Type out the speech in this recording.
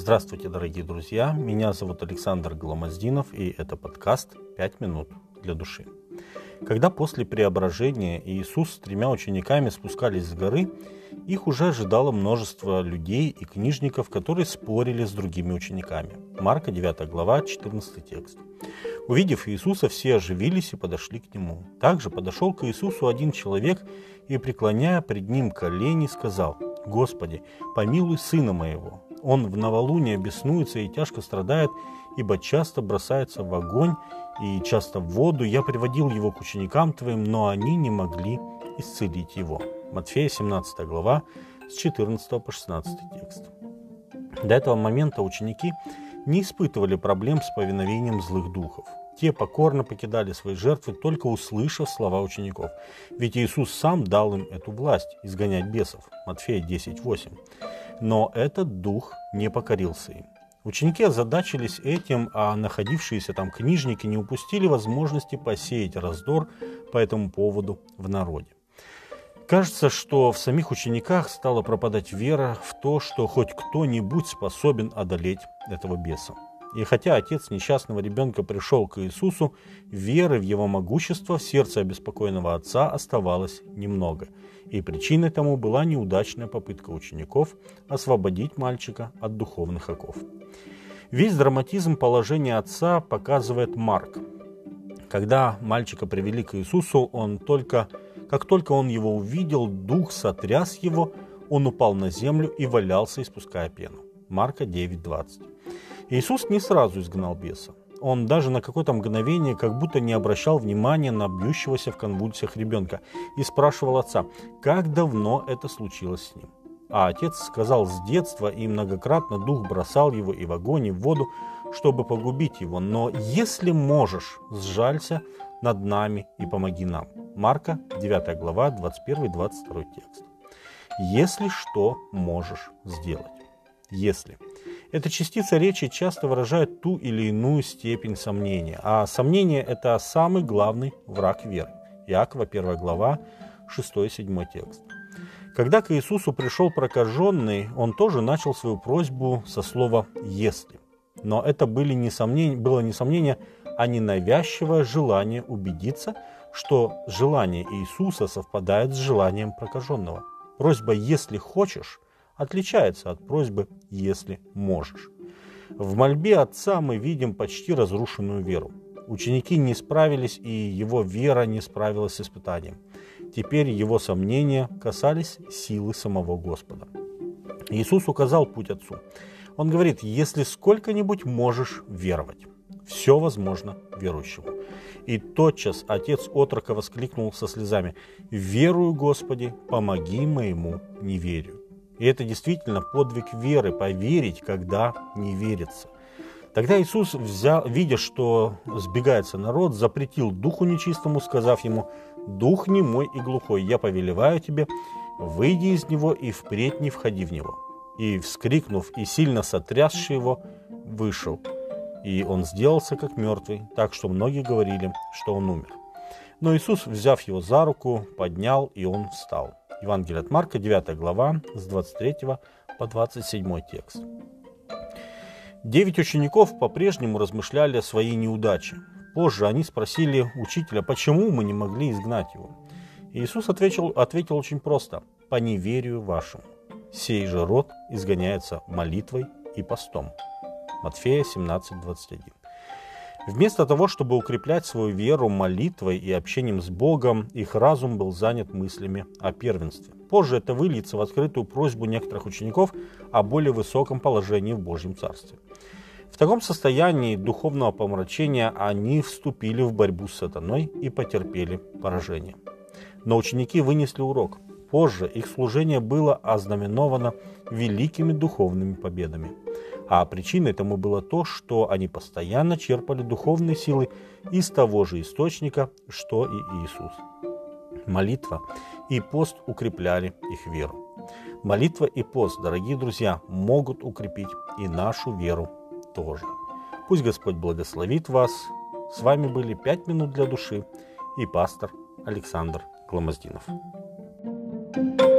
Здравствуйте, дорогие друзья! Меня зовут Александр Гломоздинов, и это подкаст «Пять минут для души». Когда после преображения Иисус с тремя учениками спускались с горы, их уже ожидало множество людей и книжников, которые спорили с другими учениками. Марка 9 глава, 14 текст. Увидев Иисуса, все оживились и подошли к Нему. Также подошел к Иисусу один человек и, преклоняя пред Ним колени, сказал, «Господи, помилуй сына моего, он в новолуние беснуется и тяжко страдает, ибо часто бросается в огонь и часто в воду. Я приводил его к ученикам твоим, но они не могли исцелить его». Матфея 17 глава с 14 по 16 текст. До этого момента ученики не испытывали проблем с повиновением злых духов. Те покорно покидали свои жертвы, только услышав слова учеников. Ведь Иисус сам дал им эту власть – изгонять бесов. Матфея 10.8. Но этот дух не покорился им. Ученики озадачились этим, а находившиеся там книжники не упустили возможности посеять раздор по этому поводу в народе. Кажется, что в самих учениках стала пропадать вера в то, что хоть кто-нибудь способен одолеть этого беса. И хотя отец несчастного ребенка пришел к Иисусу, веры в его могущество в сердце обеспокоенного отца оставалось немного. И причиной тому была неудачная попытка учеников освободить мальчика от духовных оков. Весь драматизм положения отца показывает Марк. Когда мальчика привели к Иисусу, он только, как только он его увидел, дух сотряс его, он упал на землю и валялся, испуская пену. Марка 9.20. Иисус не сразу изгнал беса. Он даже на какое-то мгновение как будто не обращал внимания на бьющегося в конвульсиях ребенка и спрашивал отца, как давно это случилось с ним. А отец сказал с детства, и многократно дух бросал его и в огонь, и в воду, чтобы погубить его. Но если можешь, сжалься над нами и помоги нам. Марка, 9 глава, 21-22 текст. Если что можешь сделать. Если. Эта частица речи часто выражает ту или иную степень сомнения, а сомнение – это самый главный враг веры. Иакова, 1 глава, 6-7 текст. Когда к Иисусу пришел прокаженный, он тоже начал свою просьбу со слова «если». Но это были несомнения, было не сомнение, а ненавязчивое желание убедиться, что желание Иисуса совпадает с желанием прокаженного. Просьба «если хочешь» отличается от просьбы «если можешь». В мольбе отца мы видим почти разрушенную веру. Ученики не справились, и его вера не справилась с испытанием. Теперь его сомнения касались силы самого Господа. Иисус указал путь отцу. Он говорит, если сколько-нибудь можешь веровать, все возможно верующему. И тотчас отец отрока воскликнул со слезами, «Верую, Господи, помоги моему неверию». И это действительно подвиг веры, поверить, когда не верится. Тогда Иисус, взял, видя, что сбегается народ, запретил духу нечистому, сказав ему, «Дух не мой и глухой, я повелеваю тебе, выйди из него и впредь не входи в него». И, вскрикнув и сильно сотрясший его, вышел. И он сделался как мертвый, так что многие говорили, что он умер. Но Иисус, взяв его за руку, поднял, и он встал. Евангелие от Марка, 9 глава, с 23 по 27 текст. Девять учеников по-прежнему размышляли о своей неудаче. Позже они спросили учителя, почему мы не могли изгнать его. Иисус ответил, ответил очень просто – по неверию вашему. Сей же род изгоняется молитвой и постом. Матфея 17, 21. Вместо того, чтобы укреплять свою веру молитвой и общением с Богом, их разум был занят мыслями о первенстве. Позже это выльется в открытую просьбу некоторых учеников о более высоком положении в Божьем Царстве. В таком состоянии духовного помрачения они вступили в борьбу с сатаной и потерпели поражение. Но ученики вынесли урок. Позже их служение было ознаменовано великими духовными победами – а причиной тому было то, что они постоянно черпали духовные силы из того же источника, что и Иисус. Молитва и пост укрепляли их веру. Молитва и пост, дорогие друзья, могут укрепить и нашу веру тоже. Пусть Господь благословит вас. С вами были «Пять минут для души» и пастор Александр Гломоздинов. thank you